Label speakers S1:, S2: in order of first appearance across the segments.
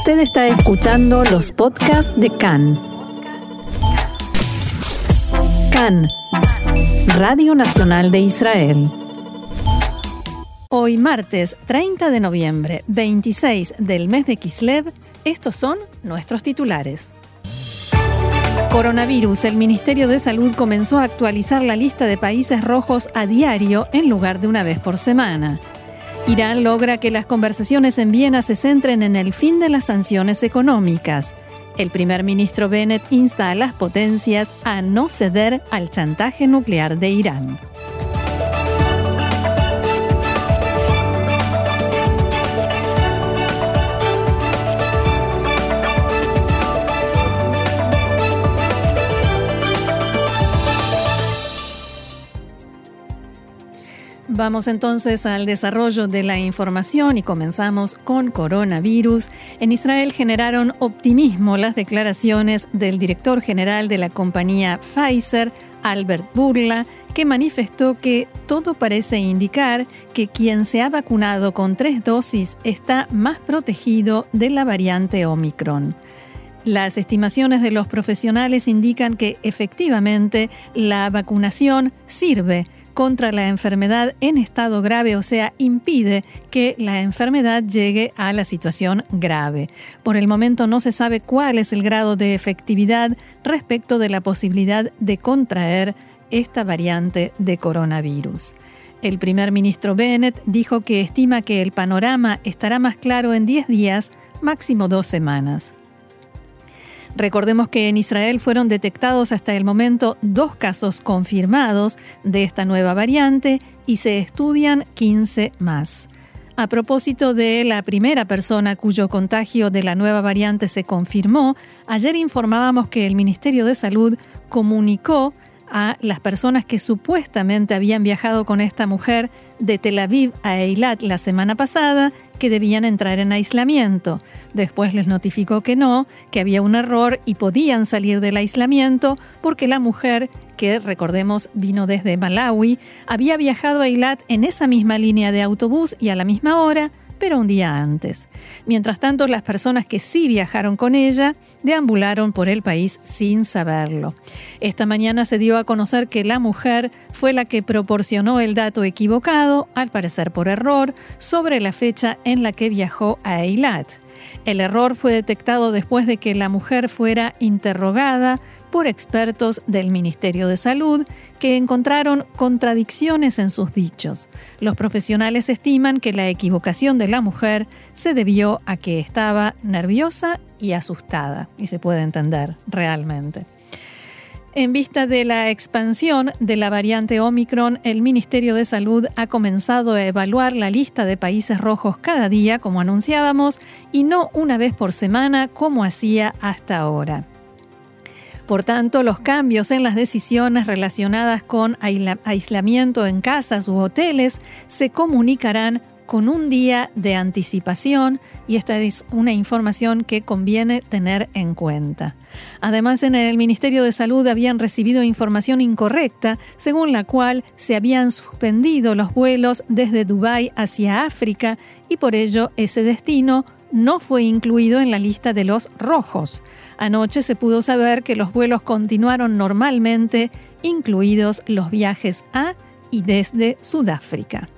S1: Usted está escuchando los podcasts de CAN. CAN, Radio Nacional de Israel. Hoy martes 30 de noviembre, 26 del mes de Kislev, estos son nuestros titulares. Coronavirus. El Ministerio de Salud comenzó a actualizar la lista de países rojos a diario en lugar de una vez por semana. Irán logra que las conversaciones en Viena se centren en el fin de las sanciones económicas. El primer ministro Bennett insta a las potencias a no ceder al chantaje nuclear de Irán. Vamos entonces al desarrollo de la información y comenzamos con coronavirus. En Israel generaron optimismo las declaraciones del director general de la compañía Pfizer, Albert Burla, que manifestó que todo parece indicar que quien se ha vacunado con tres dosis está más protegido de la variante Omicron. Las estimaciones de los profesionales indican que efectivamente la vacunación sirve contra la enfermedad en estado grave, o sea, impide que la enfermedad llegue a la situación grave. Por el momento no se sabe cuál es el grado de efectividad respecto de la posibilidad de contraer esta variante de coronavirus. El primer ministro Bennett dijo que estima que el panorama estará más claro en 10 días, máximo dos semanas. Recordemos que en Israel fueron detectados hasta el momento dos casos confirmados de esta nueva variante y se estudian 15 más. A propósito de la primera persona cuyo contagio de la nueva variante se confirmó, ayer informábamos que el Ministerio de Salud comunicó a las personas que supuestamente habían viajado con esta mujer de Tel Aviv a Eilat la semana pasada que debían entrar en aislamiento. Después les notificó que no, que había un error y podían salir del aislamiento porque la mujer, que recordemos vino desde Malawi, había viajado a Eilat en esa misma línea de autobús y a la misma hora pero un día antes. Mientras tanto, las personas que sí viajaron con ella deambularon por el país sin saberlo. Esta mañana se dio a conocer que la mujer fue la que proporcionó el dato equivocado, al parecer por error, sobre la fecha en la que viajó a Eilat. El error fue detectado después de que la mujer fuera interrogada por expertos del Ministerio de Salud que encontraron contradicciones en sus dichos. Los profesionales estiman que la equivocación de la mujer se debió a que estaba nerviosa y asustada, y se puede entender realmente. En vista de la expansión de la variante Omicron, el Ministerio de Salud ha comenzado a evaluar la lista de países rojos cada día, como anunciábamos, y no una vez por semana como hacía hasta ahora. Por tanto, los cambios en las decisiones relacionadas con aislamiento en casas u hoteles se comunicarán con un día de anticipación y esta es una información que conviene tener en cuenta. Además, en el Ministerio de Salud habían recibido información incorrecta según la cual se habían suspendido los vuelos desde Dubái hacia África y por ello ese destino no fue incluido en la lista de los rojos. Anoche se pudo saber que los vuelos continuaron normalmente, incluidos los viajes a y desde Sudáfrica.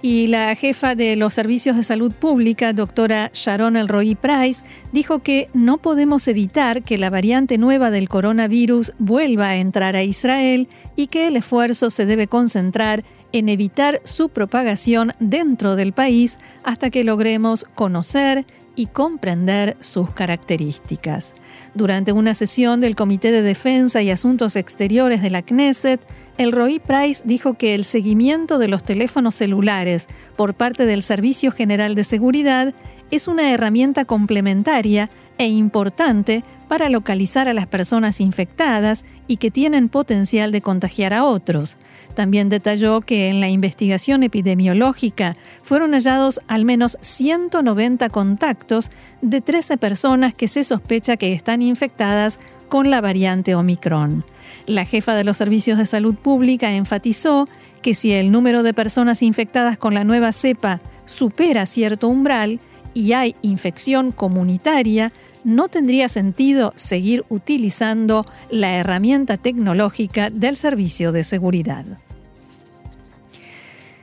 S1: Y la jefa de los servicios de salud pública, doctora Sharon Elroy Price, dijo que no podemos evitar que la variante nueva del coronavirus vuelva a entrar a Israel y que el esfuerzo se debe concentrar en evitar su propagación dentro del país hasta que logremos conocer y comprender sus características. Durante una sesión del Comité de Defensa y Asuntos Exteriores de la Knesset, el Roy Price dijo que el seguimiento de los teléfonos celulares por parte del Servicio General de Seguridad es una herramienta complementaria e importante para localizar a las personas infectadas y que tienen potencial de contagiar a otros. También detalló que en la investigación epidemiológica fueron hallados al menos 190 contactos de 13 personas que se sospecha que están infectadas con la variante Omicron. La jefa de los servicios de salud pública enfatizó que si el número de personas infectadas con la nueva cepa supera cierto umbral, y hay infección comunitaria, no tendría sentido seguir utilizando la herramienta tecnológica del servicio de seguridad.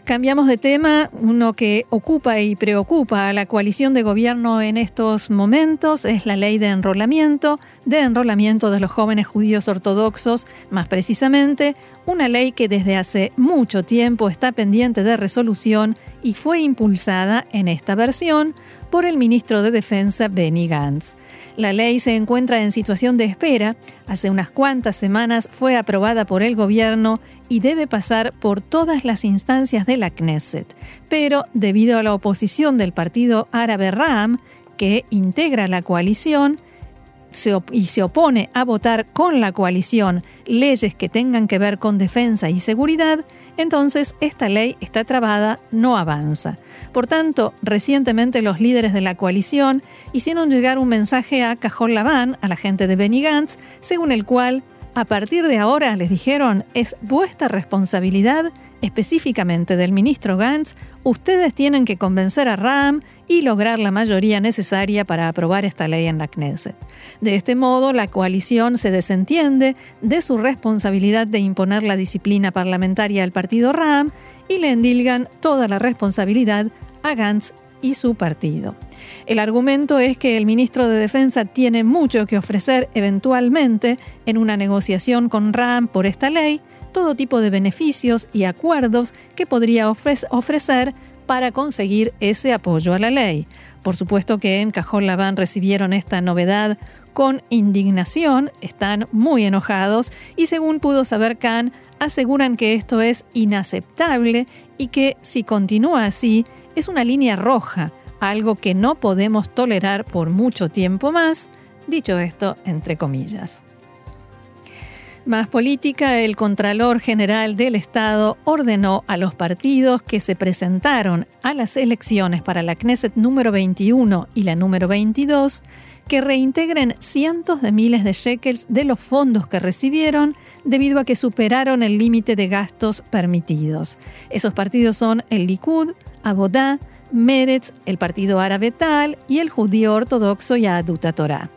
S1: Cambiamos de tema, uno que ocupa y preocupa a la coalición de gobierno en estos momentos es la ley de enrolamiento, de enrolamiento de los jóvenes judíos ortodoxos, más precisamente, una ley que desde hace mucho tiempo está pendiente de resolución y fue impulsada en esta versión por el ministro de Defensa Benny Gantz. La ley se encuentra en situación de espera. Hace unas cuantas semanas fue aprobada por el gobierno y debe pasar por todas las instancias de la Knesset. Pero debido a la oposición del partido árabe Ram, que integra la coalición, y se opone a votar con la coalición leyes que tengan que ver con defensa y seguridad, entonces esta ley está trabada, no avanza. Por tanto, recientemente los líderes de la coalición hicieron llegar un mensaje a Cajón Laván, a la gente de Benny Gantz, según el cual, a partir de ahora, les dijeron, es vuestra responsabilidad específicamente del ministro Gantz, ustedes tienen que convencer a Ram y lograr la mayoría necesaria para aprobar esta ley en la Knesset. De este modo, la coalición se desentiende de su responsabilidad de imponer la disciplina parlamentaria al partido Ram y le endilgan toda la responsabilidad a Gantz y su partido. El argumento es que el ministro de Defensa tiene mucho que ofrecer eventualmente en una negociación con Ram por esta ley, todo tipo de beneficios y acuerdos que podría ofrecer para conseguir ese apoyo a la ley. Por supuesto que en Cajón Labán recibieron esta novedad con indignación, están muy enojados y según pudo saber Khan, aseguran que esto es inaceptable y que si continúa así es una línea roja, algo que no podemos tolerar por mucho tiempo más, dicho esto entre comillas. Más política, el Contralor General del Estado ordenó a los partidos que se presentaron a las elecciones para la Knesset número 21 y la número 22 que reintegren cientos de miles de shekels de los fondos que recibieron debido a que superaron el límite de gastos permitidos. Esos partidos son el Likud, Abodá, Meretz, el Partido Árabe Tal y el Judío Ortodoxo Yahadut Torah.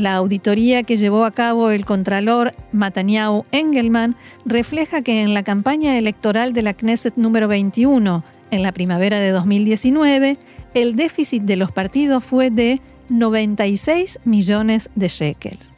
S1: La auditoría que llevó a cabo el contralor Mataniau Engelman refleja que en la campaña electoral de la Knesset número 21, en la primavera de 2019, el déficit de los partidos fue de 96 millones de shekels.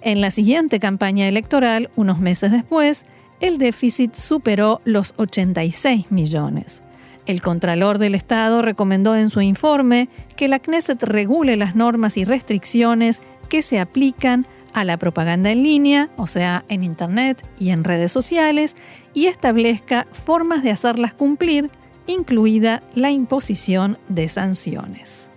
S1: En la siguiente campaña electoral, unos meses después, el déficit superó los 86 millones. El Contralor del Estado recomendó en su informe que la Knesset regule las normas y restricciones que se aplican a la propaganda en línea, o sea, en Internet y en redes sociales, y establezca formas de hacerlas cumplir, incluida la imposición de sanciones.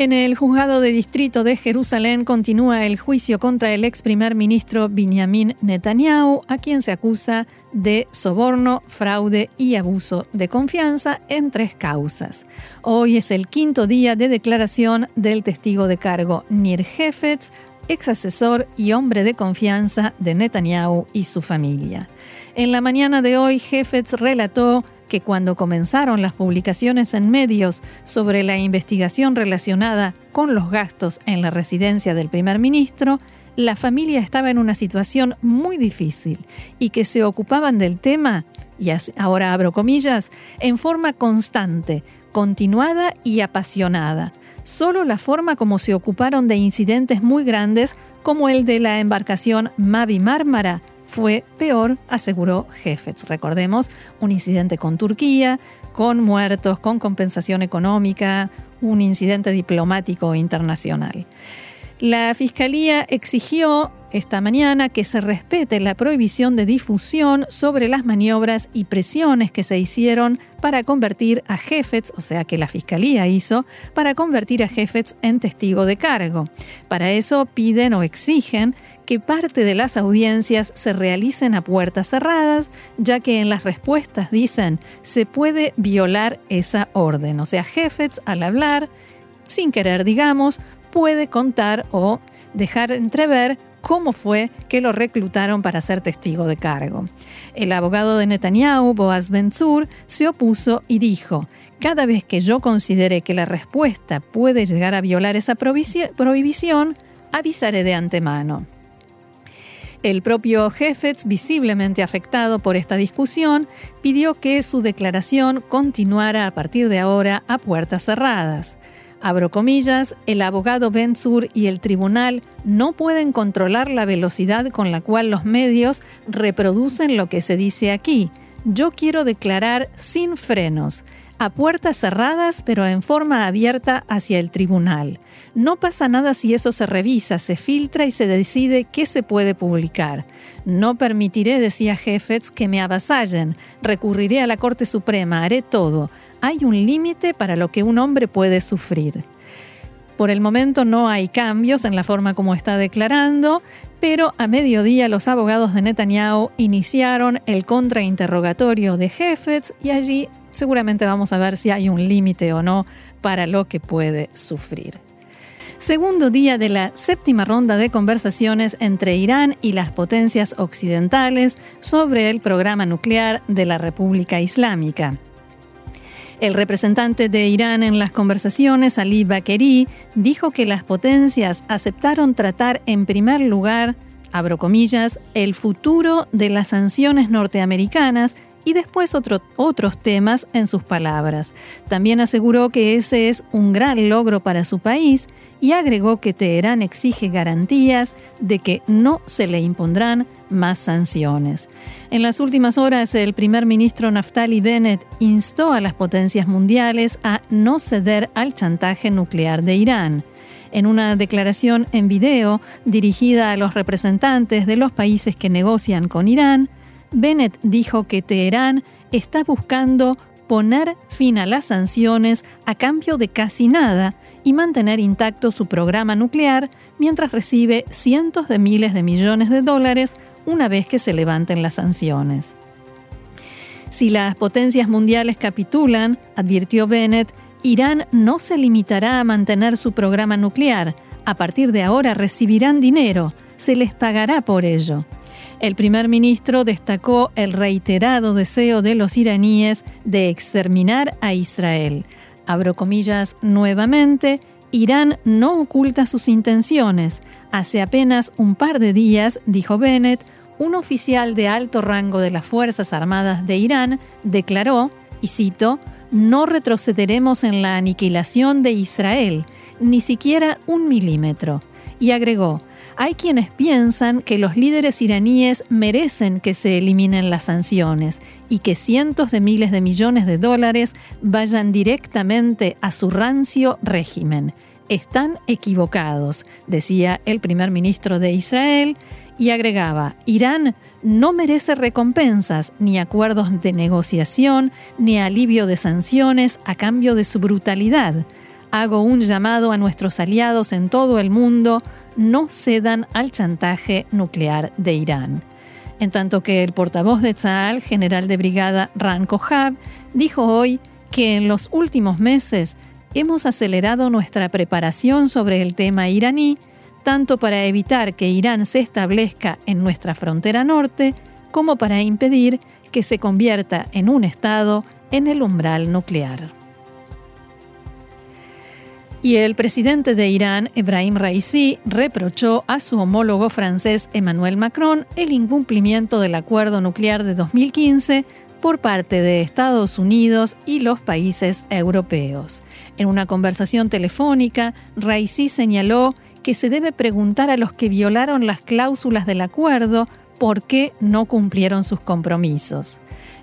S1: En el juzgado de distrito de Jerusalén continúa el juicio contra el ex primer ministro Benjamin Netanyahu, a quien se acusa de soborno, fraude y abuso de confianza en tres causas. Hoy es el quinto día de declaración del testigo de cargo Nir Hefetz, ex asesor y hombre de confianza de Netanyahu y su familia. En la mañana de hoy, Hefetz relató que cuando comenzaron las publicaciones en medios sobre la investigación relacionada con los gastos en la residencia del primer ministro, la familia estaba en una situación muy difícil y que se ocupaban del tema, y ahora abro comillas, en forma constante, continuada y apasionada. Solo la forma como se ocuparon de incidentes muy grandes como el de la embarcación Mavi Mármara fue peor, aseguró Jefetz. Recordemos, un incidente con Turquía, con muertos, con compensación económica, un incidente diplomático internacional. La Fiscalía exigió esta mañana que se respete la prohibición de difusión sobre las maniobras y presiones que se hicieron para convertir a Jefetz, o sea que la Fiscalía hizo, para convertir a Jefetz en testigo de cargo. Para eso piden o exigen que parte de las audiencias se realicen a puertas cerradas, ya que en las respuestas dicen se puede violar esa orden. O sea, Jefetz al hablar, sin querer digamos, puede contar o dejar entrever cómo fue que lo reclutaron para ser testigo de cargo. El abogado de Netanyahu, Boaz Benzur, se opuso y dijo, cada vez que yo considere que la respuesta puede llegar a violar esa prohibición, avisaré de antemano. El propio Jefetz, visiblemente afectado por esta discusión, pidió que su declaración continuara a partir de ahora a puertas cerradas. Abro comillas, el abogado Benzur y el tribunal no pueden controlar la velocidad con la cual los medios reproducen lo que se dice aquí. Yo quiero declarar sin frenos a puertas cerradas pero en forma abierta hacia el tribunal. No pasa nada si eso se revisa, se filtra y se decide qué se puede publicar. No permitiré, decía Jefetz, que me avasallen. Recurriré a la Corte Suprema, haré todo. Hay un límite para lo que un hombre puede sufrir. Por el momento no hay cambios en la forma como está declarando, pero a mediodía los abogados de Netanyahu iniciaron el contrainterrogatorio de Jefetz y allí seguramente vamos a ver si hay un límite o no para lo que puede sufrir. Segundo día de la séptima ronda de conversaciones entre Irán y las potencias occidentales sobre el programa nuclear de la República Islámica. El representante de Irán en las conversaciones, Ali Bakeri, dijo que las potencias aceptaron tratar en primer lugar, abro comillas, el futuro de las sanciones norteamericanas y después otros temas en sus palabras. También aseguró que ese es un gran logro para su país y agregó que Teherán exige garantías de que no se le impondrán más sanciones. En las últimas horas, el primer ministro Naftali Bennett instó a las potencias mundiales a no ceder al chantaje nuclear de Irán. En una declaración en video dirigida a los representantes de los países que negocian con Irán, Bennett dijo que Teherán está buscando poner fin a las sanciones a cambio de casi nada y mantener intacto su programa nuclear mientras recibe cientos de miles de millones de dólares una vez que se levanten las sanciones. Si las potencias mundiales capitulan, advirtió Bennett, Irán no se limitará a mantener su programa nuclear. A partir de ahora recibirán dinero, se les pagará por ello. El primer ministro destacó el reiterado deseo de los iraníes de exterminar a Israel. Abro comillas nuevamente, Irán no oculta sus intenciones. Hace apenas un par de días, dijo Bennett, un oficial de alto rango de las Fuerzas Armadas de Irán declaró, y cito, no retrocederemos en la aniquilación de Israel, ni siquiera un milímetro. Y agregó, hay quienes piensan que los líderes iraníes merecen que se eliminen las sanciones y que cientos de miles de millones de dólares vayan directamente a su rancio régimen. Están equivocados, decía el primer ministro de Israel, y agregaba, Irán no merece recompensas, ni acuerdos de negociación, ni alivio de sanciones a cambio de su brutalidad. Hago un llamado a nuestros aliados en todo el mundo no cedan al chantaje nuclear de Irán. En tanto que el portavoz de Tzal, general de brigada Ran Kohab, dijo hoy que en los últimos meses hemos acelerado nuestra preparación sobre el tema iraní, tanto para evitar que Irán se establezca en nuestra frontera norte, como para impedir que se convierta en un Estado en el umbral nuclear. Y el presidente de Irán, Ebrahim Raisi, reprochó a su homólogo francés Emmanuel Macron el incumplimiento del acuerdo nuclear de 2015 por parte de Estados Unidos y los países europeos. En una conversación telefónica, Raisi señaló que se debe preguntar a los que violaron las cláusulas del acuerdo por qué no cumplieron sus compromisos.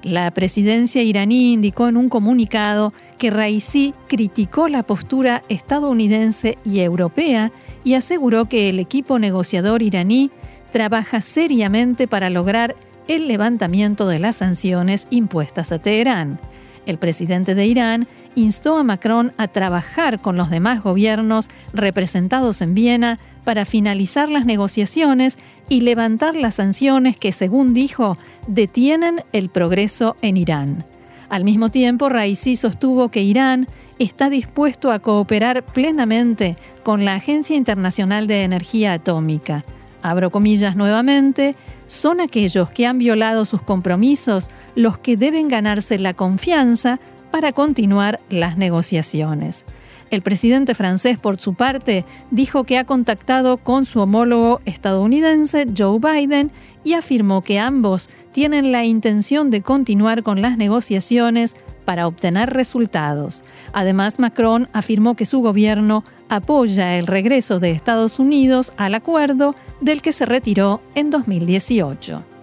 S1: La presidencia iraní indicó en un comunicado que Raisi criticó la postura estadounidense y europea y aseguró que el equipo negociador iraní trabaja seriamente para lograr el levantamiento de las sanciones impuestas a Teherán. El presidente de Irán instó a Macron a trabajar con los demás gobiernos representados en Viena para finalizar las negociaciones y levantar las sanciones que, según dijo, detienen el progreso en Irán. Al mismo tiempo, Raisi sostuvo que Irán está dispuesto a cooperar plenamente con la Agencia Internacional de Energía Atómica. abro comillas nuevamente, son aquellos que han violado sus compromisos los que deben ganarse la confianza para continuar las negociaciones. El presidente francés, por su parte, dijo que ha contactado con su homólogo estadounidense, Joe Biden, y afirmó que ambos tienen la intención de continuar con las negociaciones para obtener resultados. Además, Macron afirmó que su gobierno apoya el regreso de Estados Unidos al acuerdo del que se retiró en 2018.